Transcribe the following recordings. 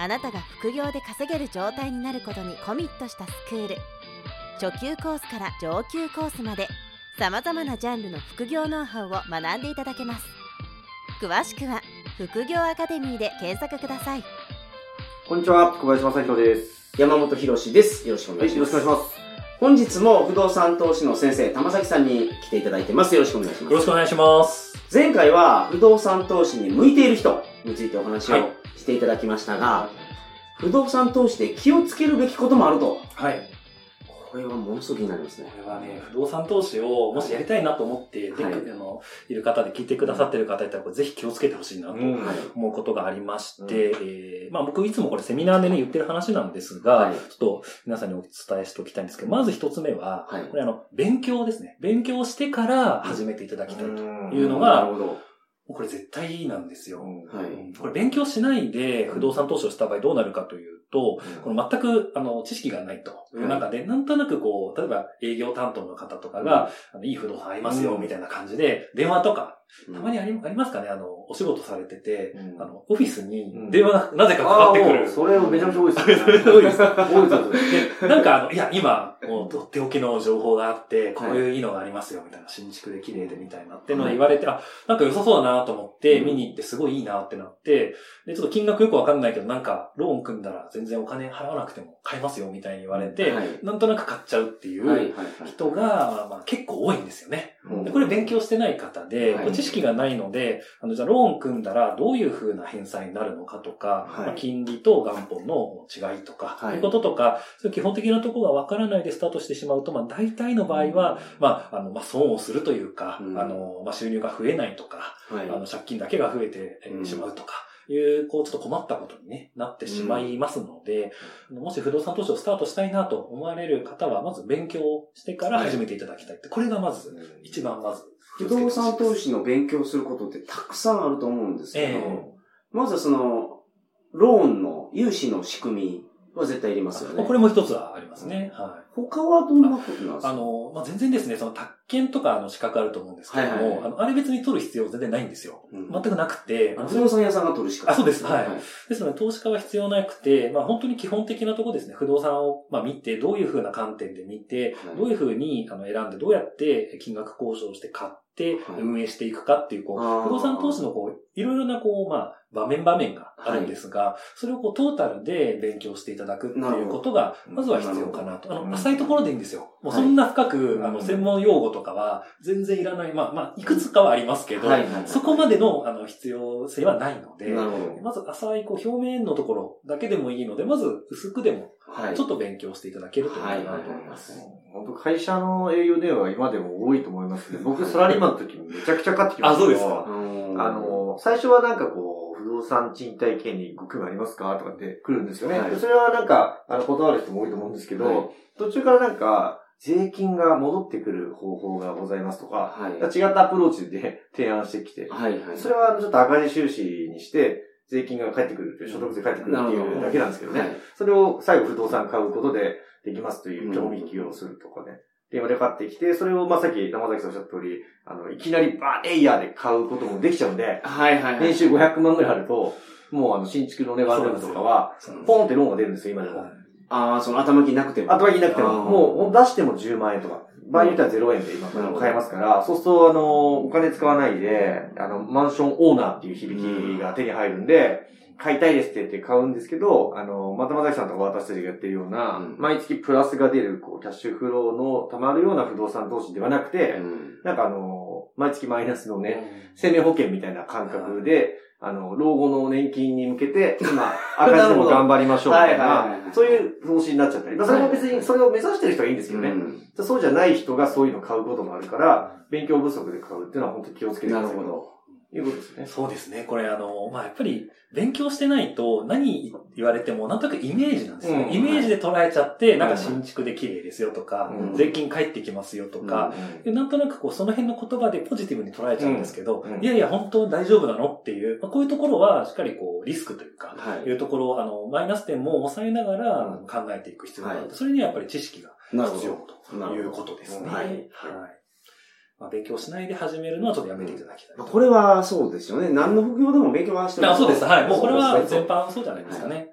あなたが副業で稼げる状態になることにコミットしたスクール初級コースから上級コースまでさまざまなジャンルの副業ノウハウを学んでいただけます詳しくは副業アカデミーで検索くださいこんにちは、小林正宏です。山本博史です。よろしくおはい、願いします。よろしくお願いします。本日も不動産投資の先生、玉崎さんに来ていただいてます。よろしくお願いします。よろしくお願いします。前回は不動産投資に向いている人についてお話をはいしていただきましたが、不動産投資で気をつけるべきこともあると。はい。これはものすごく気になりますねこ。れはね、不動産投資をもしやりたいなと思って、はいであのいる方で聞いてくださってる方いたら、ぜひ気をつけてほしいなと。思うことがありまして、えーまあ僕いつもこれセミナーでね言ってる話なんですが、はいちょっと皆さんにお伝えしておきたいんですけど、まず一つ目は、はいこれあの、勉強ですね。勉強してから始めていただきたいと。いうのがなるほど。これ絶対なんですよ。はい。うんこれ勉強しないで不動産投資をした場合どうなるかというと、この全く、あの、知識がないという中で、なんとなくこう、例えば営業担当の方とかが、あのいい不動産ありますよ、うん。みたいな感じで、電話とか、たまにあありますかね、あの、お仕事されてて、うん。あの、オフィスにうん。電話がなぜかかかってくる。それめちゃめちゃ多いですね。多いです。か多いです。で、なんかあの、いや、今、もう、とっておきの情報があって、こういういいのがありますよ、みたいな、新築で綺麗でみたいなってのを言われて、あ、なんか良さそうだなと思って、うん。見に行ってすごいいいなってなって、で、ちょっと金額よくわかんないけど、なんか、ローン組んだら全然お金払わなくても買えますよ、みたいに言われて、はい。なんとなく買っちゃうっていう。人が、まあまあ結構多いんですよね。う。んでこれ勉強してない方で、はい。知識がないので、あの、じゃあローン組んだらどういう風な返済になるのかとか、はい。まあ、金利と元本の違いとか、はい。いうこととか、そういう基本的なところがわからないでスタートしてしまうと、まあ大体の場合は、まあ、あの、まあ損をするというか、うん。あの、まあ収入が増えないとか、はい。あの、借金だけが増えてしまうとか、いう、こう、ちょっと困ったことに、ね、なってしまいますので、あのもし不動産投資をスタートしたいなと思われる方は、まず勉強してから始めていただきたいって。これがまず、一番まず。不動産投資の。の勉強することってたくさんあると思うんですけど、ええまずその、ローンの融資の仕組みは絶対いりますよね。これも一つはありますね。はい。他はどんなことなんですか？あの、まあ、全然ですね、その、宅建とかの資格あると思うんですけども、はいはいはい。あの、あれ別に取る必要全然ないんですよ。うん。全くなくて、あの不動産屋さんが取るしかあそうです。はい。ですので、投資家は必要なくて、まあ本当に基本的なところですね、不動産を、まあ、見て、どういうふうな観点で見て、はい。どういうふうにあの選んで、どうやって金額交渉して買ってはい。運営していくかっていう、こう、不動産投資のこう、いろいろなこう、まあ、場面場面があるんですが、それをこう、トータルで勉強していただくっていうことが、まずは必要かなと。あの、浅いところでいいんですよ。もうそんな深く、あの、専門用語とかは全然いらない。まあ、まあ、いくつかはありますけど、はいはいはいそこまでの、あの、必要性はないので。まず浅いこう表面のところだけでもいいので、まず薄くでもはい。ちょっと勉強していただけるといいかなと思います。本当会社の営業電話は今でも多いと思いますけど、僕サラリーマンの時もめちゃくちゃかかってきましたあそうですかうんあ、の、最初はなんかこう、不動産賃貸権にご興味ありますか？とかって来るんですよね。はいでそれはなんか、あの、断る人も多いと思うんですけど、はい途中からなんか、税金が戻ってくる方法がございますとか、はい。違ったアプローチで提案してきて、はいはい。それはちょっと赤字収支にして、税金が返ってくるっていう、所得税返ってくるっていうだけなんですけどね。はいそれを最後不動産買うことでできますという業務引きをするとかね。電話で買ってきて、それをまあさっき山崎さんおっしゃった通り、あの、いきなりバーエイヤーで買うこともできちゃうんで、はいはいはい。年収500万ぐらいあると、もうあの、新築のネバールームとかは、ポンってローンが出るんですよ、今でも。ああ、その頭金なくても。後書きなくても、もう出しても10万円とか。場合によっては0円で今買えますから、そうすると、あの、お金使わないで、あの、マンションオーナーっていう響きが手に入るんで、買いたいですって言って買うんですけど、あの、またまざきさんとか私たちがやってるような、うん毎月プラスが出る、こう、キャッシュフローの溜まるような不動産投資ではなくて、うんなんかあの、毎月マイナスのね、生命保険みたいな感覚で、あの、老後の年金に向けて、今、赤字でも頑張りましょうみたいなそういう投資になっちゃったり。まあそれも別に、それを目指してる人はいいんですけどね。うんそうじゃない人がそういうのを買うこともあるから、勉強不足で買うっていうのは本当に気をつけてください。なるほど。いうことですね。そうですね。これあの、まあ、やっぱり勉強してないと何言われてもなんとなくイメージなんですよね。うんイメージで捉えちゃって、なんかはい新築で綺麗ですよとか、うん税金返ってきますよとか、でなんとなくこうその辺の言葉でポジティブに捉えちゃうんですけど、うんうんいやいや本当大丈夫なのっていう、まあ、こういうところはしっかりこうリスクというか、はいいうところをあの、マイナス点も抑えながら考えていく必要がある。はいそれにはやっぱり知識が必要という。ことですね。はいはいまあ、勉強しないで始めるのはちょっとやめていただきたい。これはそうですよね。何の副業でも勉強はしてあそうです。はい。もうこれは全般そうじゃないですかね。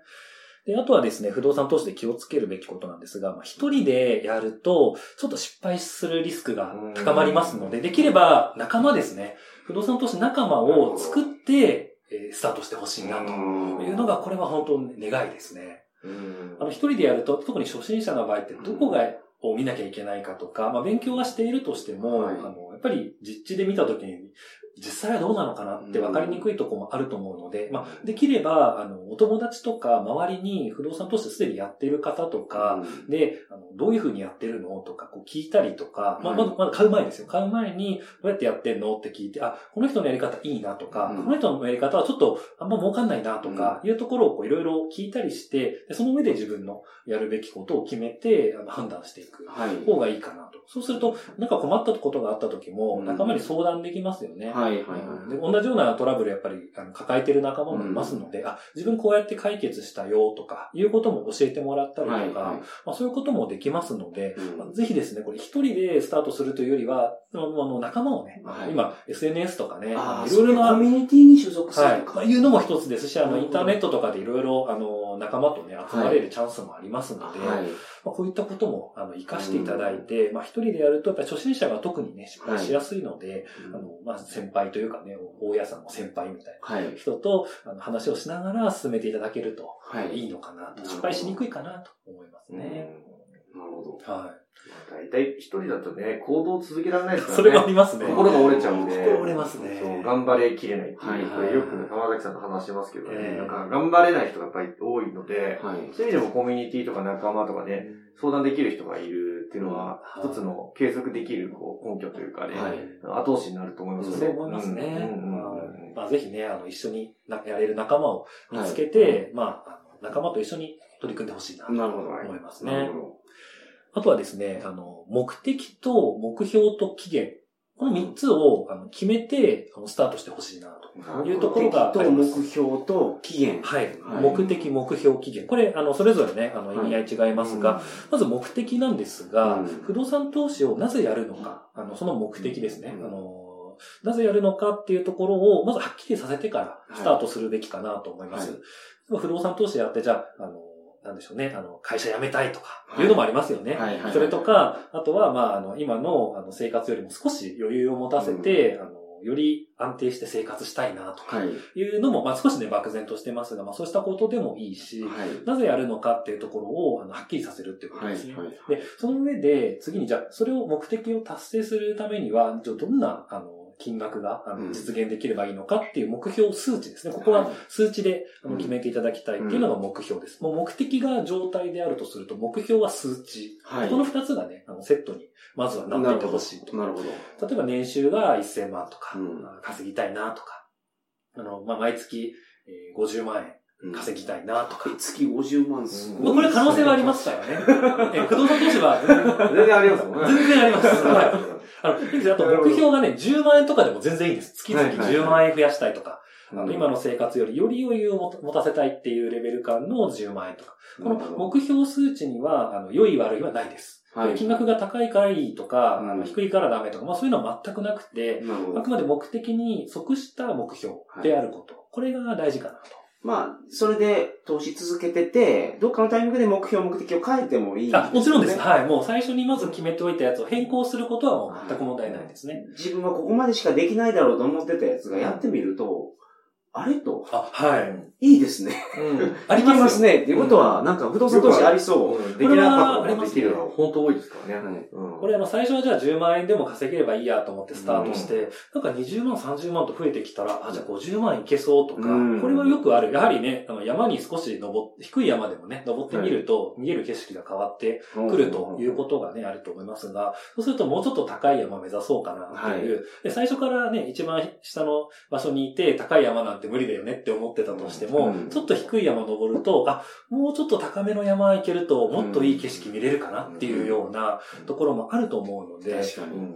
で、あとはですね、不動産投資で気をつけるべきことなんですが、まあ、一人でやると、ちょっと失敗するリスクが高まりますので、できれば仲間ですね。不動産投資仲間を作って、えースタートしてほしいなというのが、これは本当に願いですね。うんあの、一人でやると、特に初心者の場合ってどこが、を見なきゃいけないかとか、まあ、勉強はしているとしても、はいあの、やっぱり実地で見たときに、実際はどうなのかなって分かりにくいところもあると思うので、まあ、できれば、あの、お友達とか周りに不動産投資すでにやっている方とか、で、あの、どういうふうにやってるのとか、こう聞いたりとか、まあ、はいまだ、まだ買う前ですよ。買う前に、どうやってやってんのって聞いて、あ、この人のやり方いいなとか、うんこの人のやり方はちょっとあんま儲かんないなとか、いうところをこういろいろ聞いたりして、でその上で自分のやるべきことを決めて、あの、判断していくはい。方がいいかなと。そうすると、なんか困ったことがあった時も、うん仲間に相談できますよね。はい、はい、ではい。同じようなトラブルやっぱりあの抱えてる仲間もいますので、あ、自分こうやって解決したよとか、いうことも教えてもらったりとか、はい、はい。まあ、そういうこともできますので、うんまあぜひですね、これ一人でスタートするというよりは、あの仲間をね、はい今 SNS とかね、いいろいろなコミュニティに所属するはい。とか。まあ、いうのも一つですし、あの、インターネットとかでいろいろ、あの、仲間とね、集まれるチャンスもありますので、はい。まあ、こういったことも、あの、活かしていただいて、まあ、一人でやると、やっぱり初心者が特にね、失敗しやすいので、あの、まあ、先輩というかね、大家さんの先輩みたいはいな。人と、あの、話をしながら進めていただけると、はい。いいのかなと、失敗しにくいかなと思いますうんね。なるほど。は大体一人だとね、行動を続けられないでい。すからね。それもありますね。心が折れちゃうんで。心折れますねそう、頑張れきれないっていう。よく浜崎さんと話してますけどね。ええなんか頑張れない人がやっぱり多いので、はい。そういう意味でもコミュニティとか仲間とかね、相談できる人がいるっていうのは、うん一つの継続できるこう根拠というかね、はい後押しになると思いますよね。そう思いますね。まあ、ぜひね、あの、一緒になやれる仲間を見つけて、まあ、あの仲間と一緒に取り組んでほしいなと。思いますねあとはですね、あの、目的と目標と期限。この3つをあの決めて、あのスタートしてほしいなと。ど。いうところが目的と目標と期限。はい。はい目的、目標、期限。これ、あの、それぞれね、あの、はい意味合い違いますが、まず目的なんですが、うん不動産投資をなぜやるのか、あの、その目的ですね。うんあの、なぜやるのかっていうところを、まずはっきりさせてからはいスタートするべきかなと思います。は不動産投資やって、じゃあ、あの、なんでしょうね、あの、会社辞めたいとか、はいいうのもありますよね。はいはいはいそれとか、あとは、まあ、あの、今の、あの、生活よりも少し余裕を持たせて、あの、より安定して生活したいなとか、はい。いうのも、まあ、少しね、漠然としてますが、まあ、そうしたことでもいいし、はい。なぜやるのかっていうところを、あの、はっきりさせるっていうことはい。ですね。はい。で、その上で、次にじゃあ、それを目的を達成するためには、じゃあどんな、あの、金額が実現できればいいのかっていう目標数値ですね。ここは数値で決めていただきたいっていうのが目標です。もう目的が状態であるとすると、目標は数値。はい。この二つがね、あのセットに、まずはなっていてほしいと。なるほど。例えば年収が1000万とか、うん稼ぎたいなとか、あの、まあ、毎月、えー50万円稼ぎたいなとか。月50万すうんまあ、これ可能性はありますからね。えー不動産投資は全然全然ありますもんね。全然あります。はい。あの、いいですよあと目標がね、10万円とかでも全然いいんです。月々はいはい10万円増やしたいとか、うんあの今の生活よりより余裕を持たせたいっていうレベル感の10万円とか。この目標数値には、あの、良い悪いはないです。はい金額が高いからいいとか、うん低いからダメとか、まあそういうのは全くなくて、あく。まで目的に即した目標であること。これが大事かなと。まあ、それで投資続けてて、どっかのタイミングで目標、目的を変えてもいい、あ、もちろんです。ねはい。もう最初にまず決めておいたやつを変更することはもう全く問題ないですね。自分はここまでしかできないだろうと思ってたやつがやってみると、あれ？と、あ、はい。いいですね。うん。ありまます。ね。っていうことは、なんか不動産投資ありそう。うんできなかったこできるのは本当多いですからね。これあの最初はじゃあ10万円でも稼げればいいやと思ってスタートして、なんか20万、30万と増えてきたら、あ、じゃあ50万いけそうとか、うんこれはよくある。やはりね、あの山に少し登って、低い山でもね、登ってみると見える景色が変わってくるということがね、あると思いますが、そうするともうちょっと高い山目指そうかなっていう、で最初からね、一番下の場所にいて、高い山なんて無理だよねって思ってたとしても、うんちょっと低い山登ると、あ、もうちょっと高めの山行けると、もっといい景色見れるかなっていうようなところもあると思うので、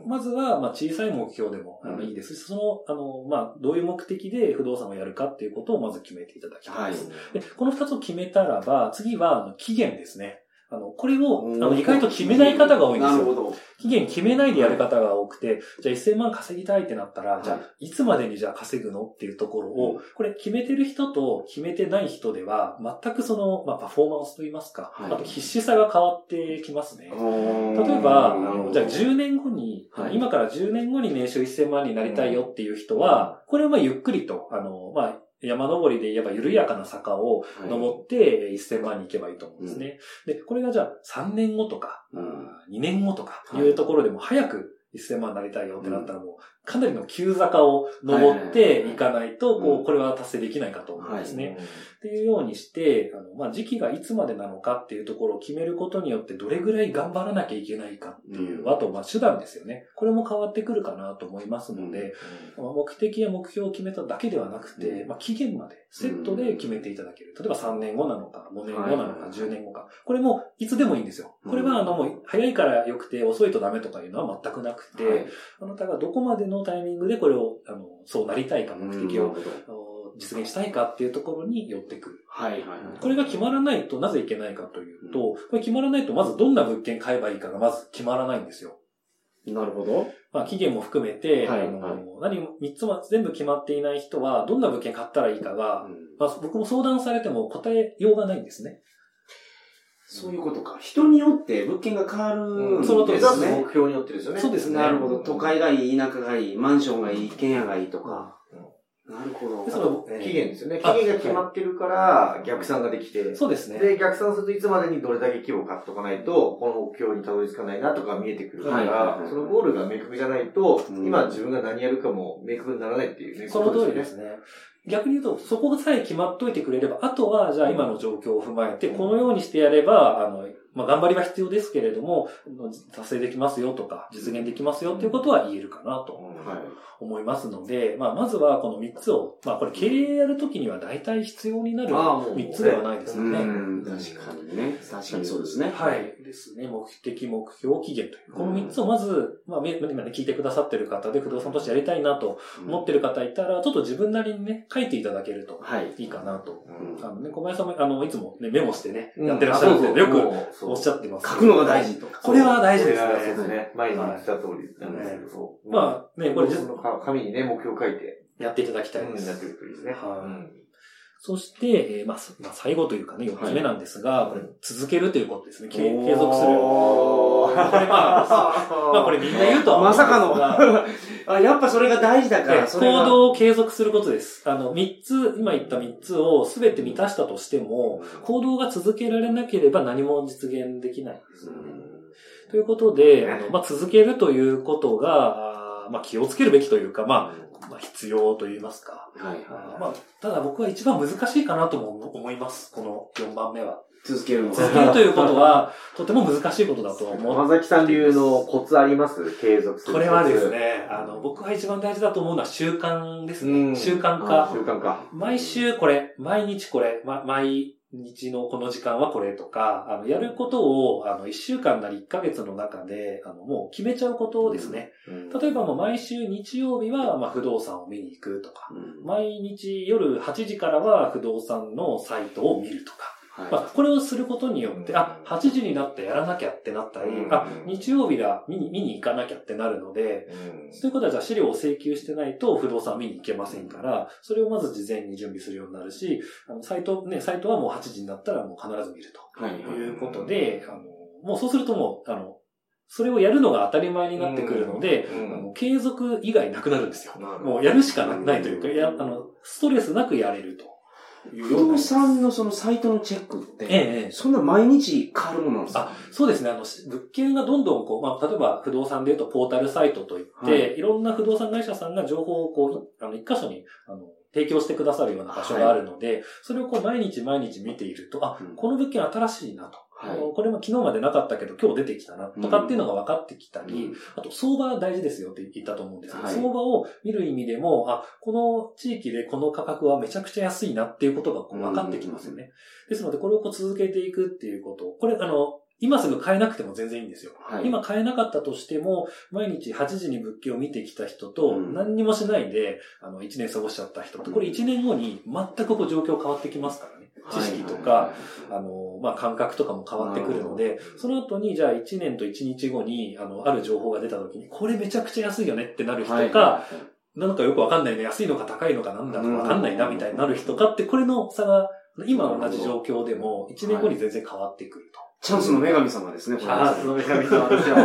まずは、まあ、小さい目標でもあのうんいいですし、その、あの、まあ、どういう目的で不動産をやるかっていうことをまず決めていただきたいはいです。。で、この二つを決めたらば、次は、期限ですね。あの、これを、あの、意外と決めない方が多いんですよ。なるほど。期限決めないでやる方が多くて、じゃあ1000万稼ぎたいってなったら、じゃあいつまでにじゃあ稼ぐのっていうところを、これ決めてる人と決めてない人では、全くその、まあ、パフォーマンスといいますか、はい。あと必死さが変わってきますね。例例えば、じゃあ10年後に、はい。今から10年後に年収1000万になりたいよっていう人は、これはまあゆっくりと、あの、まあ、山登りで言えば緩やかな坂を登ってえー1000万に行けばいいと思うんですね。で、これがじゃあ3年後とか、うん。2年後とかいうところでも早く1000万になりたいよってなったらもう、かなりの急坂を登っていかないと、うんこう、これは達成できないかと思うんですね。っていうようにして、あの、まあ、時期がいつまでなのかっていうところを決めることによって、どれぐらい頑張らなきゃいけないかっていう、うんあと、まあ、手段ですよね。これも変わってくるかなと思いますので、まあ目的や目標を決めただけではなくて、うんまあ、期限までセットで決めていただける。例えば3年後なのか、5年後なのか、はい10年後か。これもいつでもいいんですよ。これは、うんあの、もう、早いから良くて遅いとダメとかいうのは全くなくて、はいあなたがどこまでのタイミングでこれを、あの、そうなりたいか、目的を、実現したいかっていうところに寄ってくる。はいはい。これが決まらないとなぜいけないかというと、これ決まらないとまずどんな物件買えばいいかがまず決まらないんですよ。なるほど。まあ期限も含めて、はいあのはい何も、三つも全部決まっていない人は、どんな物件買ったらいいかが、まあ僕も相談されても答えようがないんですね。そういうことか。人によって物件が変わるんですその通りですね目標によってですよね。そうですねなるほど。都会がいい、田舎がいい、マンションがいい、一軒家がいいとか。なるほど。でその期限ですよね。期あ限が決まってるから、逆算ができて。そうですね。で、逆算するといつまでにどれだけ規模を買っとかないと、この目標にたどり着かないなとか見えてくるからは、いそのゴールが明確じゃないと、うん今自分が何やるかも明確にならないっていうね。その通りでね。すね。逆に言うと、そこさえ決まっといてくれれば、あとは、じゃあ今の状況を踏まえて、このようにしてやれば、あの、まあ、頑張りは必要ですけれども、達成できますよとか、実現できますよっていうことは言えるかなとはい。思いますので、まあ、まずはこの3つを、まあ、これ経営やるときには大体必要になるああもう3つではないですよね。うん、確かにね。確かにそうですね。はい。ですね。目的、目標、期限という。この3つをまず、まあ、め今ね、聞いてくださってる方で不動産投資やりたいなと思ってる方いたら、ちょっと自分なりにね、書いていただけるとはい。いいかなと。うんあのね、小林さんも、あの、いつもね、メモしてね、うんやってらっしゃるんで、よくくおっしゃってます。書くのが大事とか。これは大事ですそうですね。ね。前に言ってた通りなんですけど、そう。まあね、これ紙にね、目標を書いて、やっていただきたいです。うんやってるといいですね。はいうんそして、えーまあ、最後というかね、4つ目なんですが、これ、続けるということですね。継続する。これまあ、まあこれみんな言うとは思うんですまさかがの。あ、やっぱそれが大事だから、行動を継続することです。あの、三つ、今言った三つをすべて満たしたとしても、行動が続けられなければ何も実現できないんですよね。ということで、あの、まあ、続けるということが、まあ、気をつけるべきというか、まあ、まあ、必要と言いますか。はいはあーまあ、ただ僕は一番難しいかなとも思います。この4番目は。い。続けるの。続けるということは、とても難しいことだとは思う。山崎さん流のコツあります？継続する。これはです。ね、あの、僕が一番大事だと思うのは習慣ですね。うん習慣あ化。習慣化。毎週これ、毎日これ、ま、毎日のこの時間はこれとか、あの、やることを、あの、1週間なり1ヶ月の中で、あの、もう決めちゃうことですね。例えばもう毎週日曜日は、まあ、不動産を見に行くとか、うん。毎日夜8時からは不動産のサイトを見るとか、まあ、はこれをすることによって、うん。あ、8時になってやらなきゃってなったり、うん。あ、日曜日だ、見に、見に行かなきゃってなるので、そういうことはじゃあ資料を請求してないと不動産見に行けませんから、それをまず事前に準備するようになるし、あの、サイト、ね、サイトはもう8時になったらもう必ず見るい。はい。とい。うことで、あの、もうそうするともう、あの、それをやるのが当たり前になってくるので、うん。あの継続以外なくなるんですよ。もうやるしかないというか、やあのストレスなくやれると不動。産のそのサイトのチェックって、ええええそんな毎日変わるものなんですか？あ、そうですね。あの、し物件がどんどんこう、まあ、例えば不動産で言うとポータルサイトといって、はいい、ろんな不動産会社さんが情報をこう、いあの、一箇所に、あの、提供してくださるような場所があるので、それをこう、毎日毎日見ていると、あ、うんこの物件新しいなと。はいこれも昨日までなかったけど今日出てきたなとかっていうのが分かってきたり、うんあと相場大事ですよって言ったと思うんですけど、はい相場を見る意味でも、あ、この地域でこの価格はめちゃくちゃ安いなっていうことがこう分かってきますよね。ですのでこれをこう続けていくっていうこと。これあの、今すぐ買えなくても全然いいんですよ。はい今買えなかったとしても、毎日8時に物件を見てきた人と、うん何にもしないで、あの、1年過ごしちゃった人と、これ1年後に全くこう状況変わってきますからね。知識とか、はいあの、まあ、感覚とかも変わってくるので、その後に、じゃあ1年と1日後に、あの、ある情報が出た時に、これめちゃくちゃ安いよねってなる人はい。か、なんかよくわかんないね、安いのか高いのかなんだかわかんないなみたいになる人かって、これの差が、今同じ状況でも、1年後に全然変わってくると。チャンスの女神様ですね、これああ、その女神様ですよ。こ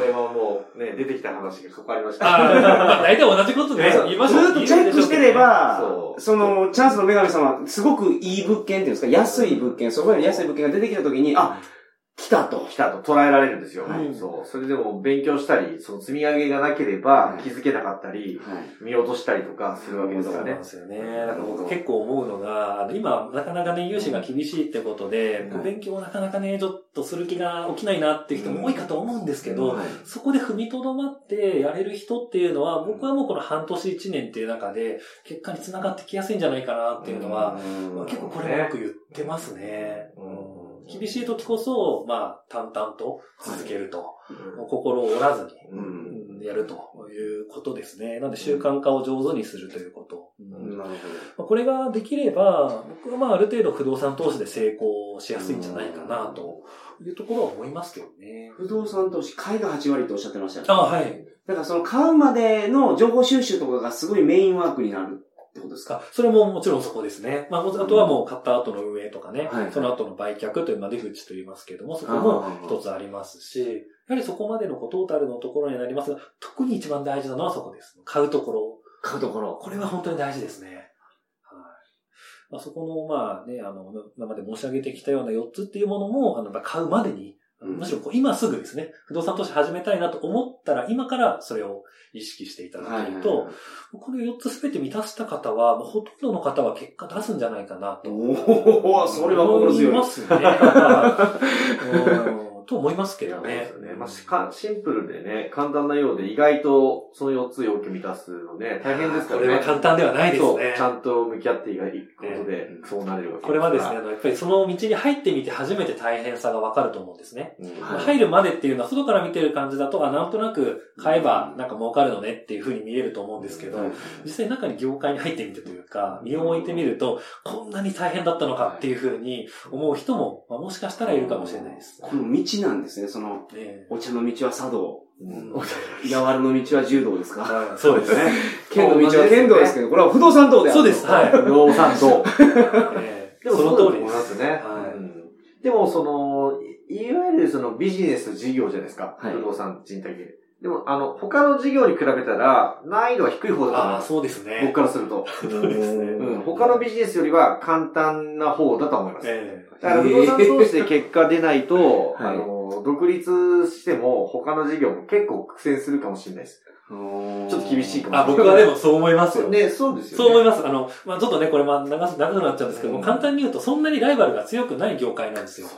れはもうね、出てきた話が関わりました。大体同じことでそう言いましょう。ずっとチェックしてればそ、うその、チャンスの女神様、すごくいい物件っていうんですか、安い物件、そこより安い物件が出てきたときに、あ、来たと。来たと捉えられるんですよ。はいそう。それでも勉強したり、その積み上げがなければはい気づけなかったり、はい。見落としたりとかするわけですからねそうなんで。すよね。なんか僕結構思うのが、今、なかなかね、融資が厳しいってことで、うん勉強をなかなかね、ちょっとする気が起きないなっていう人も多いかと思うんですけど、はいそこで踏みとどまってやれる人っていうのは、僕はもうこの半年一年っていう中で、結果につながってきやすいんじゃないかなっていうのは、まあ結構これはよく言ってますね。うん厳しい時こそ、まあ、淡々と続けると。うんもう心を折らずに、やるということですね。なので習慣化を上手にするということ。うんなるまあこれができれば、僕はまあある程度不動産投資で成功しやすいんじゃないかなというところは思いますけどね。ほど。不動産投資、買いが8割っておっしゃってましたよね。あはい。だからその買うまでの情報収集とかがすごいメインワークになるってことですか？かそれももちろんそこですね。まあ、あとはもう買った後の運営とかね、はいその後の売却という、まあ、出口と言いますけども、そこも一つありますし、やはりそこまでのこうトータルのところになりますが、特に一番大事なのはそこです。買うところ。買うところ。これは本当に大事ですね。はい。まあ、そこの、まあね、あの、今まで申し上げてきたような4つっていうものも、あの、買うまでに、うんむしろこう今すぐですね、不動産投資始めたいなと思ったら、今からそれを意識していただけると、この4つすべて満たした方は、ほとんどの方は結果出すんじゃないかなと。おおそれは心強い。思いますね。と思いますけどねそうです。よね。まあしか、シンプルでね、簡単なようで、意外とその4つ要求満たすのね、大変ですからね。これは簡単ではないですねち。ゃんと向き合っていくことで、そうなれるわけこれはですね、あかのやっぱりその道に入ってみて初めて大変さがわかると思うんですね。ら。うんはい入るまでっていうのは外から見てる感じだと、あ、なんとなく買えばなんか儲かるのねっていう風に見えると思うんですけど、はい実際中に業界に入ってみてというか、身を置いてみると、こんなに大変だったのかっていう風に思う人も、まあ、もしかしたらいるかもしれないです。この道なんですね。その、ねお茶の道は茶道。うん稲わらの道は柔道ですか？そうですね。剣の道は剣道ですけど、これは不動産道であるそうです。はい。不動産と。ええでもその通りですす。ね。はいうんでも、その、いいわゆるそのビジネス事業じゃないですか。はい不動産賃貸系。でも、あの、他の事業に比べたら、難易度は低い方だと思いああ。そうですね。僕からすると。そうですね。うん。他のビジネスよりは簡単な方だと思います。えだから不動産投資で結果出ないと、はいあの、独立しても他の事業も結構苦戦するかもしれないです。ちょっと厳しいかもえあ、僕はでもそう思いますよ。ね、そうですよね。そう思います。あの、まあちょっとね、これまあ長す長くなっちゃうんですけども、うん簡単に言うとそんなにライバルが強くない業界なんですよ。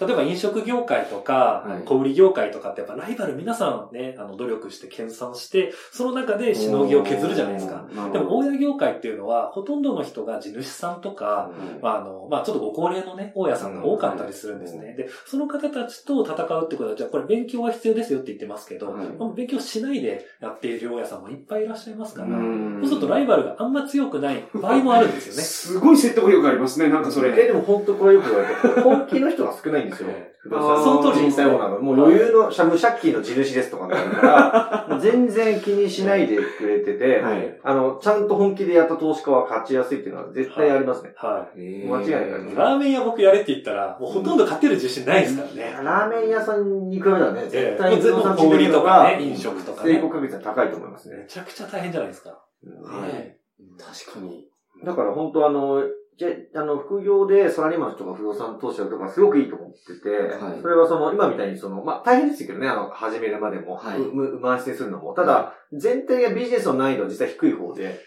例えば飲食業界とかはい、小売業界とかってやっぱライバル皆さんね、あの、努力して研鑽して、その中でしのぎを削るじゃないですか。でも、大家業界っていうのは、ほとんどの人が地主さんとか、まあ、あの、まあ、ちょっとご高齢のね、大家さんが多かったりするんですね。で、その方たちと戦うってことは、じゃあこれ勉強は必要ですよって言ってますけど、勉強しないでやっている大家さんもいっぱいいらっしゃいますから、うんそうするとライバルがあんま強くない場合もあるんですよね。すごい説得力ありますね、なんかそれ。え、でも本当これよく言われて、本気の人が少ないんないんですよえ。不動産その通り人債オーナーが。もう余裕の無借金の地主ですとかになるから、全然気にしないでくれてて、はい。あの、ちゃんと本気でやった投資家は勝ちやすいっていうのは絶対ありますね。はい。間違いないですラーメン屋僕やれって言ったら、もうほとんど勝てる自信ないですからね。ラーメン屋さんに比べたらね、絶え対え全部小売りとかね、飲食とかね成功。確率は高いと思いますねめ。ちゃくちゃ大変じゃないですか。うんはいね確かに。だから本当あの、じゃ、あの、副業でサラリーマンの人が不動産投資とかすごくいいと思ってて、はい。それはその、今みたいにその、まあ、大変ですけどね、あの、始めるまでも、はい。うう満室にするのも。ただ、全体がビジネスの難易度は実は低い方で、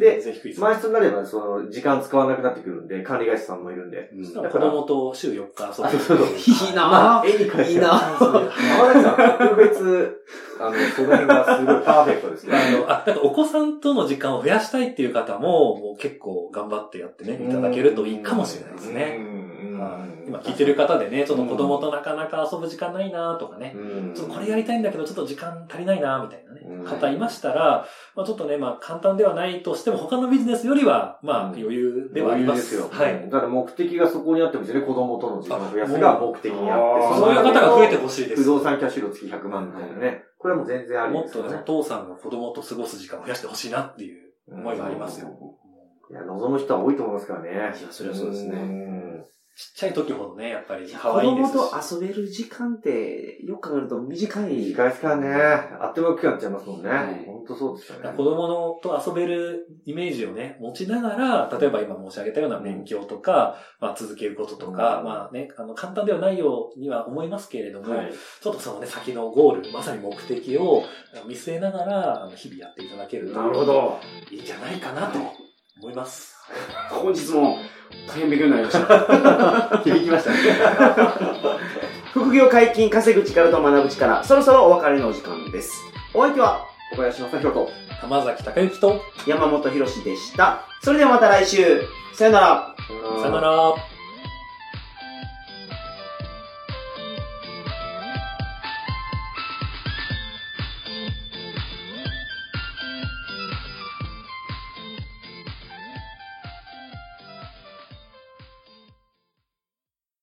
です。満室になればその、時間使わなくなってくるんで、管理会社さんもいるんで。うんだから子供と週4日遊あそうぶ。そうそう いいなまあ、絵に描いていいな浜崎さん、特別、あの、その辺がすごいパーフェクトですね。あの、あ、なんかお子さんとの時間を増やしたいっていう方も、もう結構頑張ってやってね、いただけるといいかもしれないですね。うんはい今聞いてる方でね、ちょっと子供となかなか遊ぶ時間ないなとかね、うんちょっとこれやりたいんだけど、ちょっと時間足りないなみたいなね、うん方いましたら、まあちょっとね、まあ簡単ではないとしても、他のビジネスよりは、まあうん余裕ではあります。よ。はい。だから目的がそこにあってもですよね。子供との時間を増やすが目的にあって。あそういう方が増えてほほしいです。不動産キャッシュ量月100万みたいなね。これはもう全然ありもっとね、ですよねお。父さんが子供と過ごす時間を増やしてほしいなっていう思いがありますよ。いや、望む人は多いと思いますからね。いやそれはそうですねね。ちっちゃい時ほどね、やっぱり可子愛いです供し。と遊べる時間って、よく考えると短い。短いですからね。あっという間に大きくなっちゃいますもんね。はい本当そうですよね。子供のと遊べるイメージをね、持ちながら、例えば今申し上げたような勉強とか、まあ続けることとか、うんまあね、あの簡単ではないようには思いますけれども、はいちょっとそのね、先のゴール、まさに目的を見据えながら、あの日々やっていただけるとなるほど。いいんじゃないかなと思います。本日も大変勉強になりました。響きましたね。副業解禁、稼ぐ力と学ぶ力、そろそろお別れのお時間です。お相手は小林正宏と。玉崎隆之と、山本博史でした。それではまた来週。さよなら。さよなら。